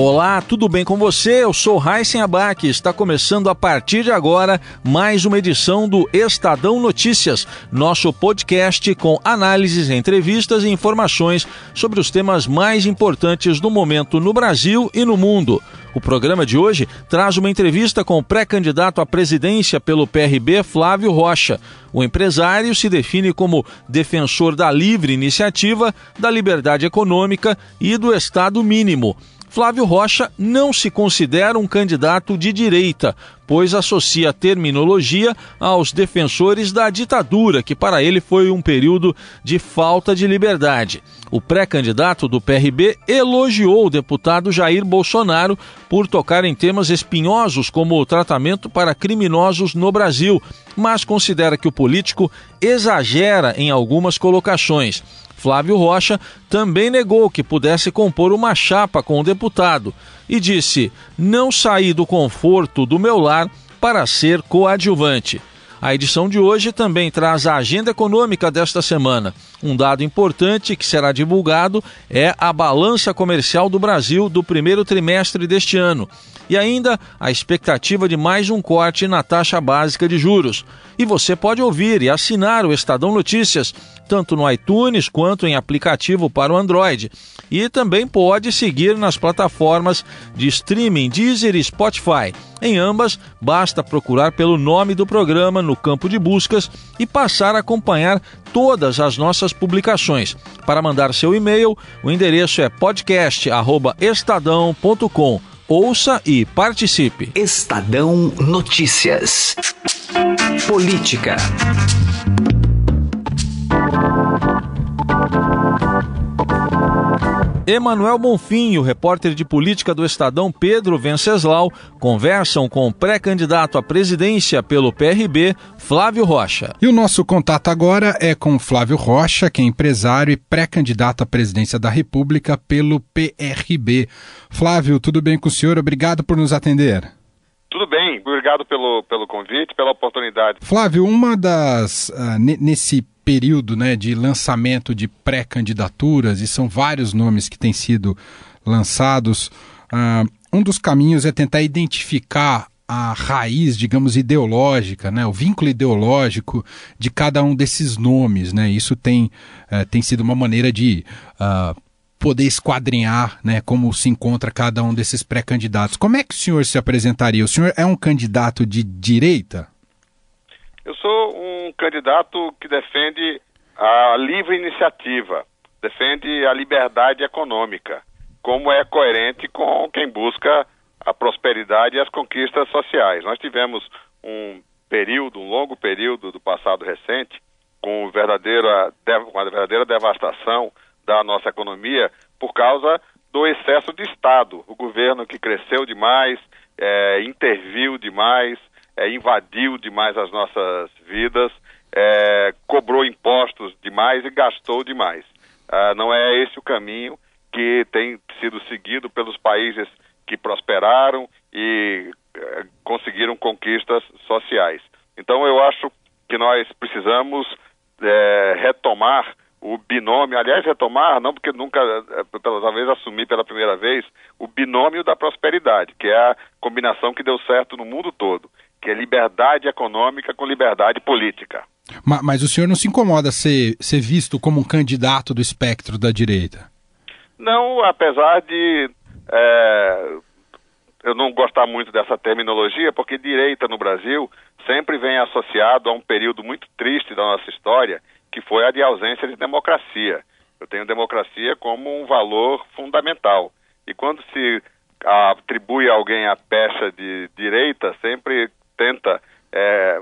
Olá, tudo bem com você? Eu sou Raíssen Abac. Está começando a partir de agora mais uma edição do Estadão Notícias, nosso podcast com análises, entrevistas e informações sobre os temas mais importantes do momento no Brasil e no mundo. O programa de hoje traz uma entrevista com o pré-candidato à presidência pelo PRB, Flávio Rocha. O empresário se define como defensor da livre iniciativa, da liberdade econômica e do Estado mínimo. Flávio Rocha não se considera um candidato de direita, pois associa a terminologia aos defensores da ditadura, que para ele foi um período de falta de liberdade. O pré-candidato do PRB elogiou o deputado Jair Bolsonaro por tocar em temas espinhosos como o tratamento para criminosos no Brasil, mas considera que o político exagera em algumas colocações. Flávio Rocha também negou que pudesse compor uma chapa com o deputado e disse: Não saí do conforto do meu lar para ser coadjuvante. A edição de hoje também traz a agenda econômica desta semana. Um dado importante que será divulgado é a balança comercial do Brasil do primeiro trimestre deste ano. E ainda a expectativa de mais um corte na taxa básica de juros. E você pode ouvir e assinar o Estadão Notícias, tanto no iTunes quanto em aplicativo para o Android. E também pode seguir nas plataformas de streaming Deezer e Spotify. Em ambas, basta procurar pelo nome do programa no campo de buscas e passar a acompanhar todas as nossas publicações. Para mandar seu e-mail, o endereço é podcast@estadão.com. Ouça e participe. Estadão Notícias. Política. Emanuel Bonfim e o repórter de política do Estadão Pedro Venceslau conversam com o pré-candidato à presidência pelo PRB, Flávio Rocha. E o nosso contato agora é com Flávio Rocha, que é empresário e pré-candidato à presidência da República pelo PRB. Flávio, tudo bem com o senhor? Obrigado por nos atender. Tudo bem, obrigado pelo, pelo convite, pela oportunidade. Flávio, uma das. Uh, nesse período né, de lançamento de pré-candidaturas, e são vários nomes que têm sido lançados. Uh, um dos caminhos é tentar identificar a raiz, digamos, ideológica, né, o vínculo ideológico de cada um desses nomes. Né? Isso tem, uh, tem sido uma maneira de uh, poder esquadrinhar né, como se encontra cada um desses pré-candidatos. Como é que o senhor se apresentaria? O senhor é um candidato de direita? Eu sou um candidato que defende a livre iniciativa, defende a liberdade econômica, como é coerente com quem busca a prosperidade e as conquistas sociais. Nós tivemos um período, um longo período do passado recente, com verdadeira, com a verdadeira devastação da nossa economia por causa do excesso de Estado. O governo que cresceu demais, é, interviu demais, é, invadiu demais as nossas vidas, é, cobrou impostos demais e gastou demais. Ah, não é esse o caminho que tem sido seguido pelos países que prosperaram e é, conseguiram conquistas sociais. Então eu acho que nós precisamos é, retomar o binômio, aliás, retomar, não porque nunca, é, pela vez assumir pela primeira vez, o binômio da prosperidade, que é a combinação que deu certo no mundo todo que é liberdade econômica com liberdade política. Mas, mas o senhor não se incomoda ser, ser visto como um candidato do espectro da direita? Não, apesar de é, eu não gostar muito dessa terminologia, porque direita no Brasil sempre vem associado a um período muito triste da nossa história, que foi a de ausência de democracia. Eu tenho democracia como um valor fundamental. E quando se atribui a alguém a pecha de direita, sempre tenta é,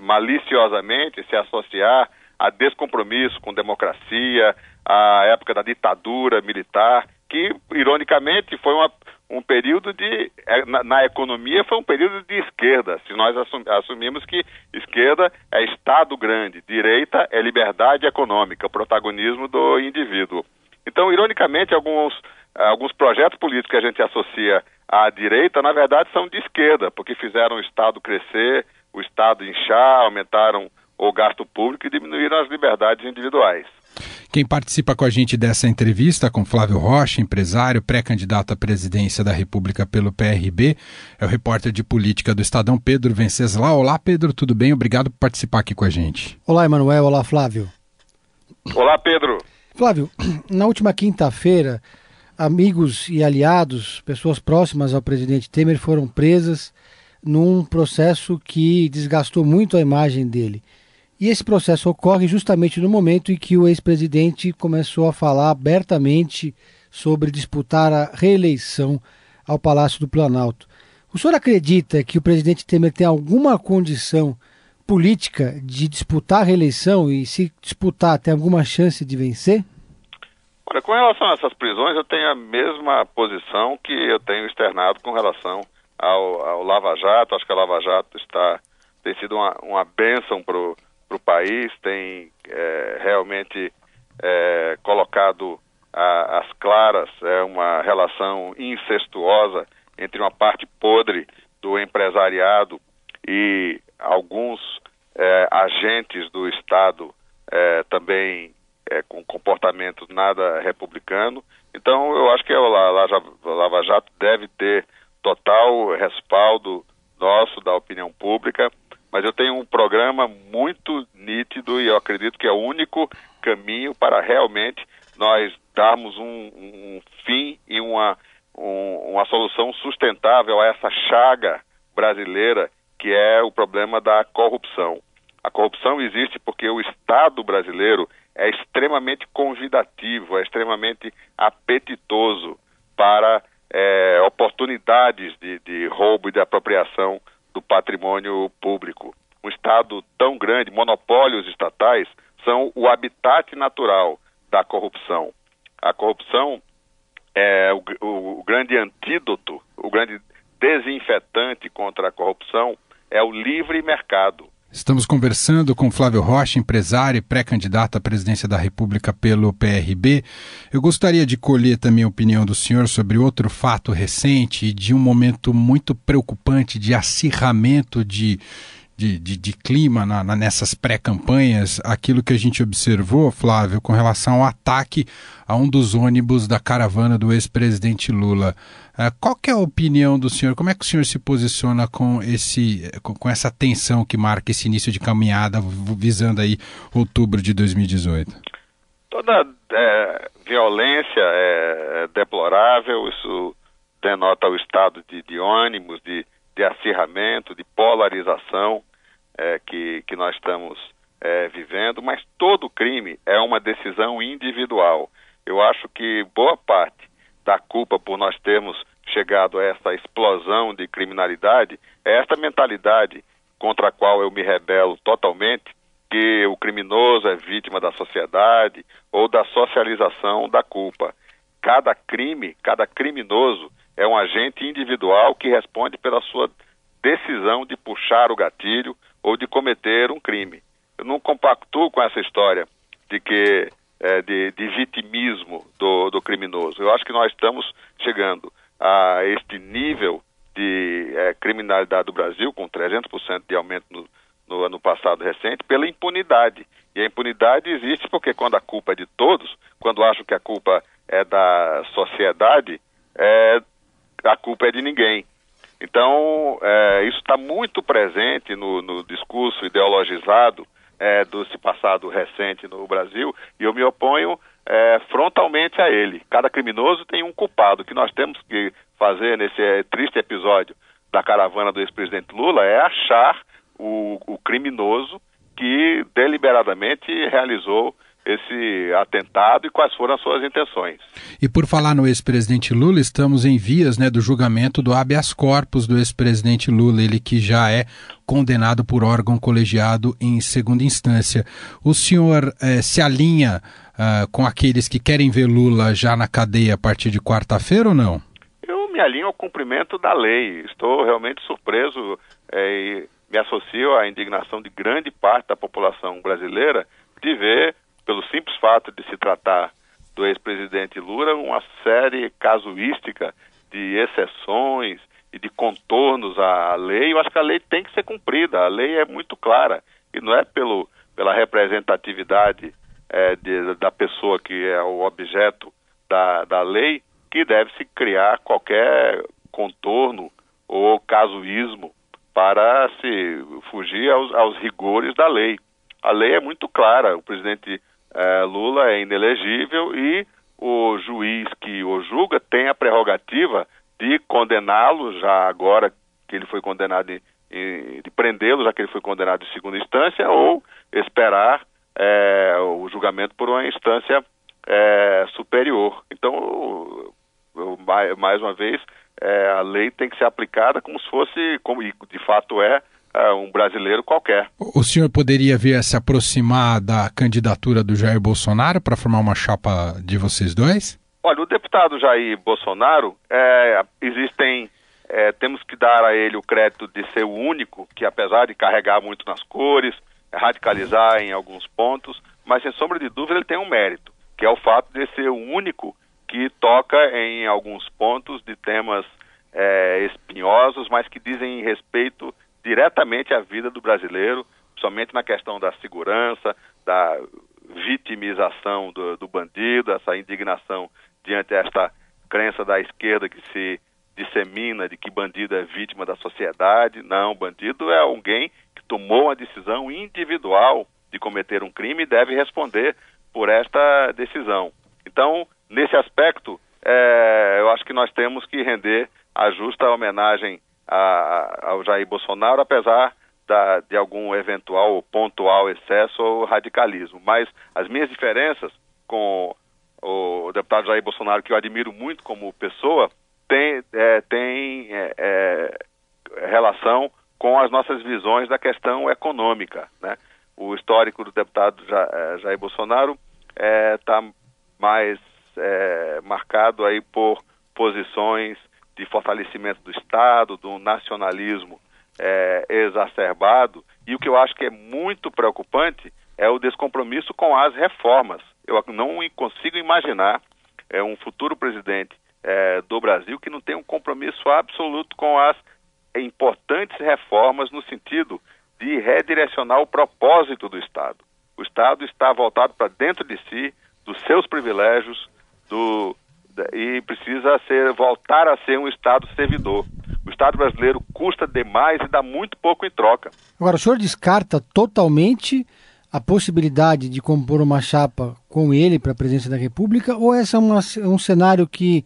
maliciosamente se associar a descompromisso com democracia, a época da ditadura militar, que ironicamente foi uma, um período de é, na, na, economia foi um período de esquerda. Se nós assum, assumimos que esquerda é Estado grande, direita é liberdade econômica, protagonismo do indivíduo. Então, ironicamente, alguns alguns projetos políticos que a gente associa à direita, na verdade, são de esquerda, porque fizeram o Estado crescer, o Estado inchar, aumentaram o gasto público e diminuíram as liberdades individuais. Quem participa com a gente dessa entrevista com Flávio Rocha, empresário, pré-candidato à presidência da República pelo PRB, é o repórter de política do Estadão, Pedro Venceslau. Olá, Pedro, tudo bem? Obrigado por participar aqui com a gente. Olá, Emanuel. Olá, Flávio. Olá, Pedro. Flávio, na última quinta-feira, amigos e aliados, pessoas próximas ao presidente Temer, foram presas num processo que desgastou muito a imagem dele. E esse processo ocorre justamente no momento em que o ex-presidente começou a falar abertamente sobre disputar a reeleição ao Palácio do Planalto. O senhor acredita que o presidente Temer tem alguma condição política de disputar a reeleição e, se disputar, tem alguma chance de vencer? Olha, com relação a essas prisões, eu tenho a mesma posição que eu tenho externado com relação ao, ao Lava Jato. Acho que a Lava Jato está, tem sido uma, uma bênção para o país, tem é, realmente é, colocado a, as claras é, uma relação incestuosa entre uma parte podre do empresariado e alguns é, agentes do Estado é, também é, com comportamento nada republicano. Então, eu acho que a Lava Jato deve ter total respaldo nosso, da opinião pública, mas eu tenho um programa muito nítido e eu acredito que é o único caminho para realmente nós darmos um, um fim e uma, um, uma solução sustentável a essa chaga brasileira que é o problema da corrupção. A corrupção existe porque o Estado brasileiro é extremamente convidativo, é extremamente apetitoso para é, oportunidades de, de roubo e de apropriação do patrimônio público. Um Estado tão grande, monopólios estatais, são o habitat natural da corrupção. A corrupção é o, o, o grande antídoto, o grande desinfetante contra a corrupção é o livre mercado. Estamos conversando com Flávio Rocha, empresário e pré-candidato à presidência da República pelo PRB. Eu gostaria de colher também a opinião do senhor sobre outro fato recente e de um momento muito preocupante de acirramento de, de, de, de clima na, na, nessas pré-campanhas, aquilo que a gente observou, Flávio, com relação ao ataque a um dos ônibus da caravana do ex-presidente Lula. Uh, qual é a opinião do senhor? Como é que o senhor se posiciona com, esse, com, essa tensão que marca esse início de caminhada visando aí outubro de 2018? Toda é, violência é, é deplorável, isso denota o estado de, de de, de acirramento, de polarização é, que, que nós estamos é, vivendo, mas todo crime é uma decisão individual. Eu acho que boa parte da culpa por nós termos chegado a essa explosão de criminalidade é esta mentalidade contra a qual eu me rebelo totalmente, que o criminoso é vítima da sociedade ou da socialização da culpa. Cada crime, cada criminoso é um agente individual que responde pela sua decisão de puxar o gatilho ou de cometer um crime. Eu não compactuo com essa história de que é, de, de, vitimismo do, do, criminoso. Eu acho que nós estamos chegando a este nível de é, criminalidade do Brasil, com 300% de aumento no, no, ano passado recente, pela impunidade. E a impunidade existe porque quando a culpa é de todos, quando acham que a culpa é da sociedade, é, a culpa é de ninguém. Então, é, isso está muito presente no, no discurso ideologizado é, desse passado recente no Brasil e eu me oponho é, frontalmente a ele. Cada criminoso tem um culpado. O que nós temos que fazer nesse é, triste episódio da caravana do ex-presidente Lula é achar o, o criminoso que deliberadamente realizou esse atentado e quais foram as suas intenções. E por falar no ex-presidente Lula, estamos em vias né, do julgamento do habeas corpus do ex-presidente Lula, ele que já é condenado por órgão colegiado em segunda instância. O senhor eh, se alinha uh, com aqueles que querem ver Lula já na cadeia a partir de quarta-feira ou não? Eu me alinho ao cumprimento da lei. Estou realmente surpreso eh, e me associo à indignação de grande parte da população brasileira de ver pelo simples fato de se tratar do ex-presidente Lula uma série casuística de exceções e de contornos à lei. Eu acho que a lei tem que ser cumprida. A lei é muito clara e não é pelo, pela representatividade é, de, da pessoa que é o objeto da, da lei que deve se criar qualquer contorno ou casuísmo para se fugir aos, aos rigores da lei. A lei é muito clara. O presidente é, Lula é inelegível e o juiz que o julga tem a prerrogativa de condená-lo, já agora que ele foi condenado, em, em, de prendê-lo, já que ele foi condenado em segunda instância, ou esperar é, o julgamento por uma instância é, superior. Então, mais uma vez, é, a lei tem que ser aplicada como se fosse, como de fato é, é, um brasileiro qualquer. O senhor poderia ver se aproximar da candidatura do Jair Bolsonaro para formar uma chapa de vocês dois? Olha, o deputado Jair Bolsonaro, é, existem, é, temos que dar a ele o crédito de ser o único que, apesar de carregar muito nas cores, radicalizar em alguns pontos, mas sem sombra de dúvida ele tem um mérito, que é o fato de ser o único que toca em alguns pontos de temas é, espinhosos, mas que dizem respeito diretamente à vida do brasileiro, somente na questão da segurança, da vitimização do, do bandido, essa indignação diante desta crença da esquerda que se dissemina de que bandido é vítima da sociedade. Não, bandido é alguém tomou uma decisão individual de cometer um crime e deve responder por esta decisão. Então, nesse aspecto, é, eu acho que nós temos que render a justa homenagem a, ao Jair Bolsonaro, apesar da, de algum eventual ou pontual excesso ou radicalismo. Mas as minhas diferenças com o deputado Jair Bolsonaro, que eu admiro muito como pessoa, tem, é, tem é, é, relação com as nossas visões da questão econômica. Né? O histórico do deputado é, Jair Bolsonaro está é, mais é, marcado aí por posições de fortalecimento do Estado, do nacionalismo é, exacerbado. E o que eu acho que é muito preocupante é o descompromisso com as reformas. Eu não consigo imaginar um futuro presidente do Brasil que não tenha um compromisso absoluto com as importantes reformas no sentido de redirecionar o propósito do Estado. O Estado está voltado para dentro de si, dos seus privilégios, do, e precisa ser, voltar a ser um Estado servidor. O Estado brasileiro custa demais e dá muito pouco em troca. Agora, o senhor descarta totalmente a possibilidade de compor uma chapa com ele para a presidência da República ou essa é uma, um cenário que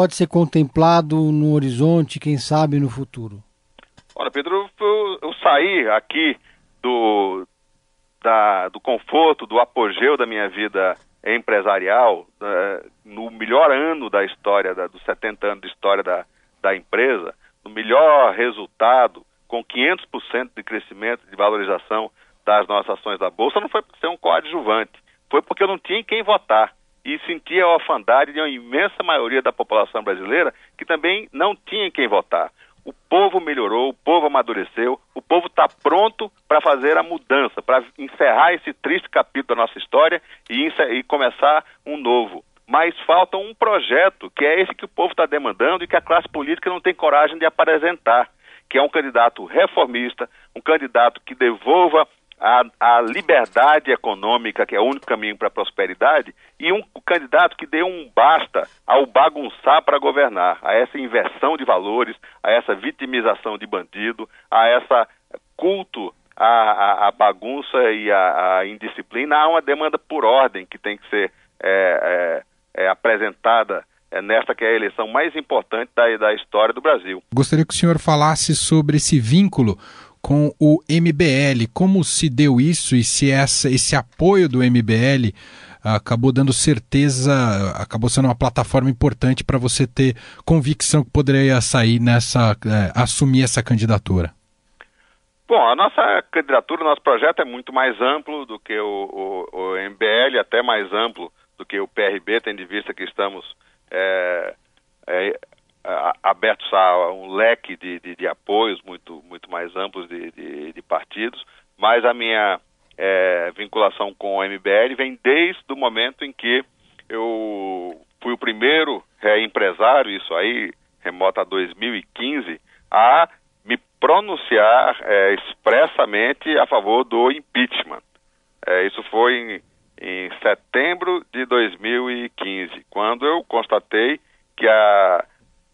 pode ser contemplado no horizonte, quem sabe no futuro? Olha, Pedro, eu, eu saí aqui do, da, do conforto, do apogeu da minha vida empresarial, no melhor ano da história, da, dos 70 anos de história da, da empresa, no melhor resultado, com 500% de crescimento, de valorização das nossas ações da Bolsa, não foi por ser um coadjuvante, foi porque eu não tinha em quem votar. E sentia a orfandade de uma imensa maioria da população brasileira que também não tinha em quem votar. O povo melhorou, o povo amadureceu, o povo está pronto para fazer a mudança, para encerrar esse triste capítulo da nossa história e, e começar um novo. Mas falta um projeto, que é esse que o povo está demandando e que a classe política não tem coragem de apresentar, que é um candidato reformista, um candidato que devolva a, a, liberdade econômica, que é o único caminho para a prosperidade, e um candidato que dê um basta ao bagunçar para governar, a essa inversão de valores, a essa vitimização de bandido, a essa culto à, à bagunça e à, à, indisciplina. Há uma demanda por ordem que tem que ser é, é, é apresentada é nesta que é a eleição mais importante da, da história do Brasil. Gostaria que o senhor falasse sobre esse vínculo com o MBL. Como se deu isso e se essa, esse apoio do MBL acabou dando certeza, acabou sendo uma plataforma importante para você ter convicção que poderia sair nessa, é, assumir essa candidatura? Bom, a nossa candidatura, nosso projeto é muito mais amplo do que o, o, o MBL, até mais amplo do que o PRB, tendo em vista que estamos é, é, abertos a um leque de, de, de, apoios muito, muito mais amplos de, de, de partidos, mas a minha é, vinculação com o MBL vem desde o momento em que eu primeiro é, empresário, isso aí remota a 2015, a me pronunciar é, expressamente a favor do impeachment. É, isso foi em, em setembro de 2015, quando eu constatei que a,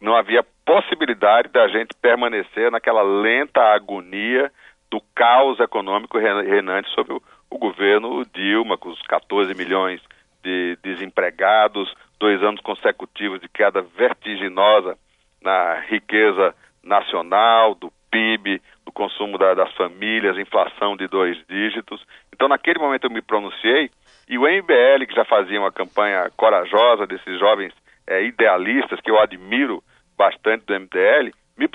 não havia possibilidade da gente permanecer naquela lenta agonia do caos econômico reinante sobre o, o governo Dilma, com os 14 milhões de desempregados, dois anos consecutivos de queda vertiginosa na riqueza nacional, do PIB, do consumo da, das famílias, inflação de dois dígitos. Então, naquele momento eu me pronunciei e o MBL, que já fazia uma campanha corajosa desses jovens é, idealistas, que eu admiro bastante do MBL, me,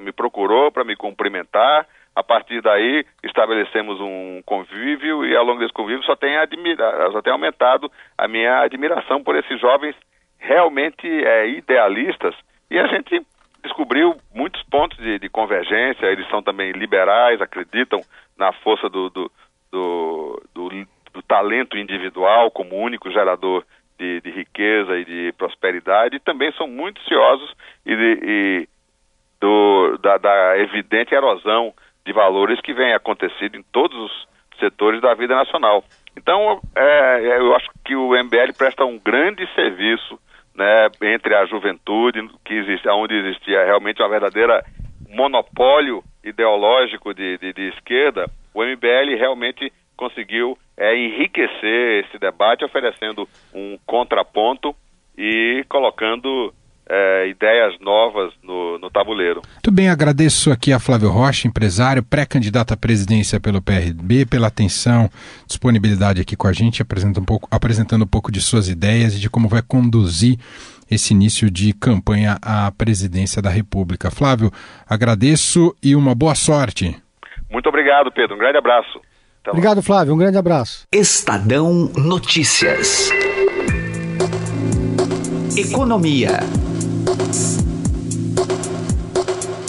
me procurou para me cumprimentar. A partir daí, estabelecemos um convívio e ao longo desse convívio só tem, admira, só tem aumentado a minha admiração por esses jovens realmente é, idealistas e a gente descobriu muitos pontos de, de, convergência. Eles são também liberais, acreditam na força do, do, do, do, do talento individual como único gerador de, de, riqueza e de prosperidade. E também são muito ciosos e, de, e do, da, da evidente erosão de valores que vem acontecendo em todos os setores da vida nacional. Então, é, eu acho que o MBL presta um grande serviço né, entre a juventude, que existe, onde existia realmente uma verdadeira monopólio ideológico de, de, de esquerda, o MBL realmente conseguiu é, enriquecer esse debate, oferecendo um contraponto e colocando é, ideias novas no, no, tabuleiro. Muito bem, agradeço aqui a Flávio Rocha, empresário, pré-candidato à presidência pelo PRB, pela atenção, disponibilidade aqui com a gente, apresentando um pouco, apresentando um pouco de suas ideias e de como vai conduzir esse início de campanha à presidência da República. Flávio, agradeço e uma boa sorte. Muito obrigado, Pedro. Um grande abraço. Obrigado, Flávio. Um grande abraço. Estadão Notícias. Economia.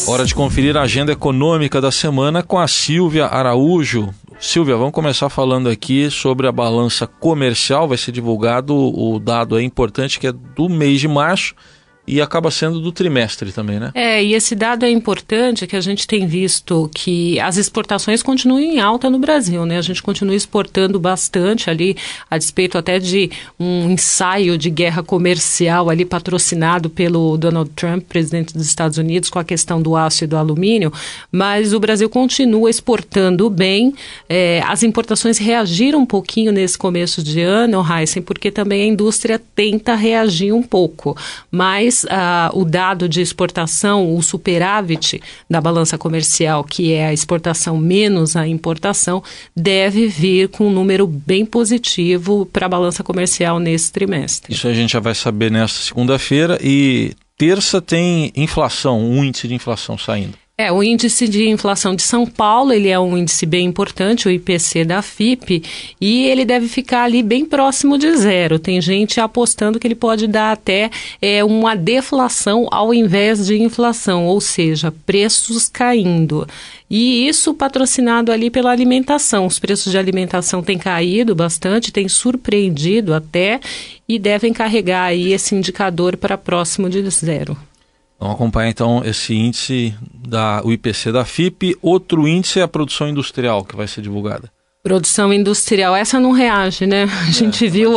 Hora de conferir a agenda econômica da semana com a Silvia Araújo. Silvia, vamos começar falando aqui sobre a balança comercial. Vai ser divulgado o dado é importante que é do mês de março e acaba sendo do trimestre também, né? É, e esse dado é importante que a gente tem visto que as exportações continuam em alta no Brasil, né? A gente continua exportando bastante ali, a despeito até de um ensaio de guerra comercial ali patrocinado pelo Donald Trump, presidente dos Estados Unidos, com a questão do aço e do alumínio, mas o Brasil continua exportando bem. É, as importações reagiram um pouquinho nesse começo de ano, Heisen, porque também a indústria tenta reagir um pouco, mas mas uh, o dado de exportação, o superávit da balança comercial, que é a exportação menos a importação, deve vir com um número bem positivo para a balança comercial nesse trimestre. Isso a gente já vai saber nesta segunda-feira e terça tem inflação, um índice de inflação saindo. É, o índice de inflação de São Paulo, ele é um índice bem importante, o IPC da FIP, e ele deve ficar ali bem próximo de zero. Tem gente apostando que ele pode dar até é, uma deflação ao invés de inflação, ou seja, preços caindo. E isso patrocinado ali pela alimentação. Os preços de alimentação têm caído bastante, têm surpreendido até, e devem carregar aí esse indicador para próximo de zero. Vamos acompanhar então esse índice da o IPC da FIP. Outro índice é a produção industrial que vai ser divulgada. Produção industrial, essa não reage, né? A gente é, viu,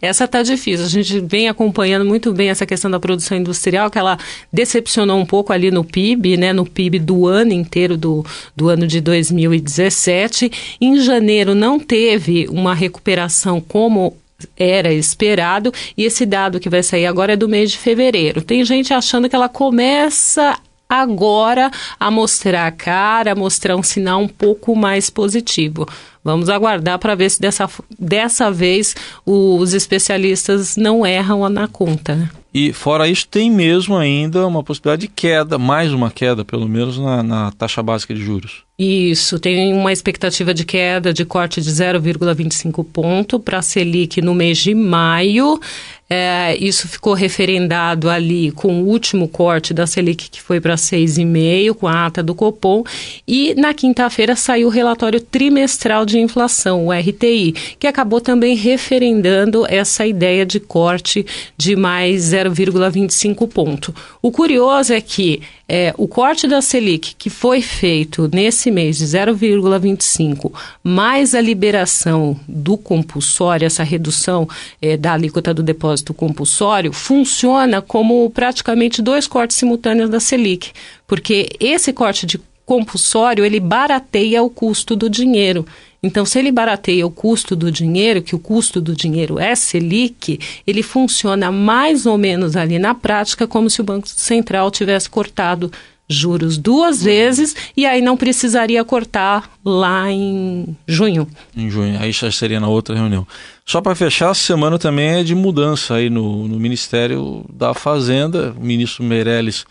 essa tá difícil. A gente vem acompanhando muito bem essa questão da produção industrial, que ela decepcionou um pouco ali no PIB, né? No PIB do ano inteiro, do, do ano de 2017. Em janeiro não teve uma recuperação como era esperado e esse dado que vai sair agora é do mês de fevereiro. Tem gente achando que ela começa agora a mostrar a cara, a mostrar um sinal um pouco mais positivo. Vamos aguardar para ver se dessa, dessa vez os especialistas não erram na conta. Né? E fora isso, tem mesmo ainda uma possibilidade de queda, mais uma queda, pelo menos, na, na taxa básica de juros. Isso, tem uma expectativa de queda de corte de 0,25 ponto para a Selic no mês de maio. É, isso ficou referendado ali com o último corte da Selic, que foi para 6,5, com a ata do Copom. E na quinta-feira saiu o relatório trimestral de inflação, o RTI, que acabou também referendando essa ideia de corte de mais 0,25 ponto. O curioso é que é, o corte da Selic, que foi feito nesse mês de 0,25, mais a liberação do compulsório, essa redução é, da alíquota do depósito compulsório, funciona como praticamente dois cortes simultâneos da Selic, porque esse corte de compulsório ele barateia o custo do dinheiro. Então, se ele barateia o custo do dinheiro, que o custo do dinheiro é Selic, ele funciona mais ou menos ali na prática como se o Banco Central tivesse cortado juros duas vezes e aí não precisaria cortar lá em junho. Em junho, aí já seria na outra reunião. Só para fechar, a semana também é de mudança aí no, no Ministério da Fazenda. O ministro Meirelles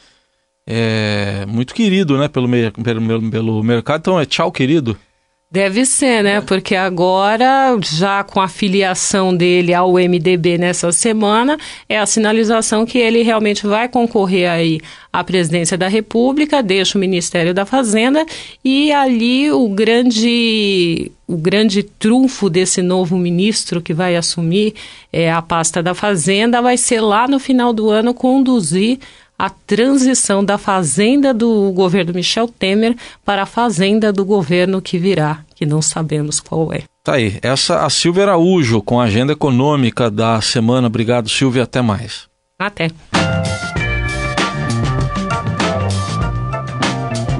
é muito querido, né, pelo, pelo, pelo mercado. Então é tchau, querido. Deve ser, né? Porque agora, já com a filiação dele ao MDB nessa semana, é a sinalização que ele realmente vai concorrer aí à presidência da República, deixa o Ministério da Fazenda e ali o grande o grande trunfo desse novo ministro que vai assumir é, a pasta da Fazenda vai ser lá no final do ano conduzir a transição da fazenda do governo Michel Temer para a fazenda do governo que virá, que não sabemos qual é. Tá aí, essa a Silvia Araújo com a agenda econômica da semana. Obrigado, Silvia, até mais. Até.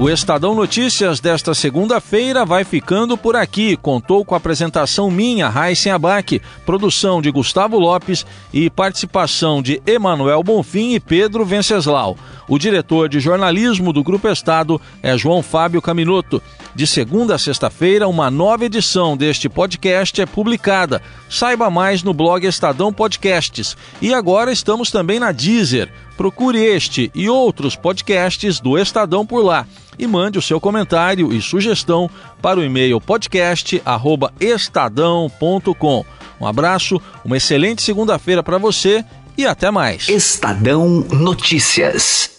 O Estadão Notícias desta segunda-feira vai ficando por aqui. Contou com a apresentação minha, Raíssen Abac, produção de Gustavo Lopes e participação de Emanuel Bonfim e Pedro Venceslau. O diretor de jornalismo do Grupo Estado é João Fábio Caminoto. De segunda a sexta-feira, uma nova edição deste podcast é publicada. Saiba mais no blog Estadão Podcasts. E agora estamos também na Deezer. Procure este e outros podcasts do Estadão por lá e mande o seu comentário e sugestão para o e-mail podcast@estadão.com. Um abraço, uma excelente segunda-feira para você e até mais. Estadão Notícias.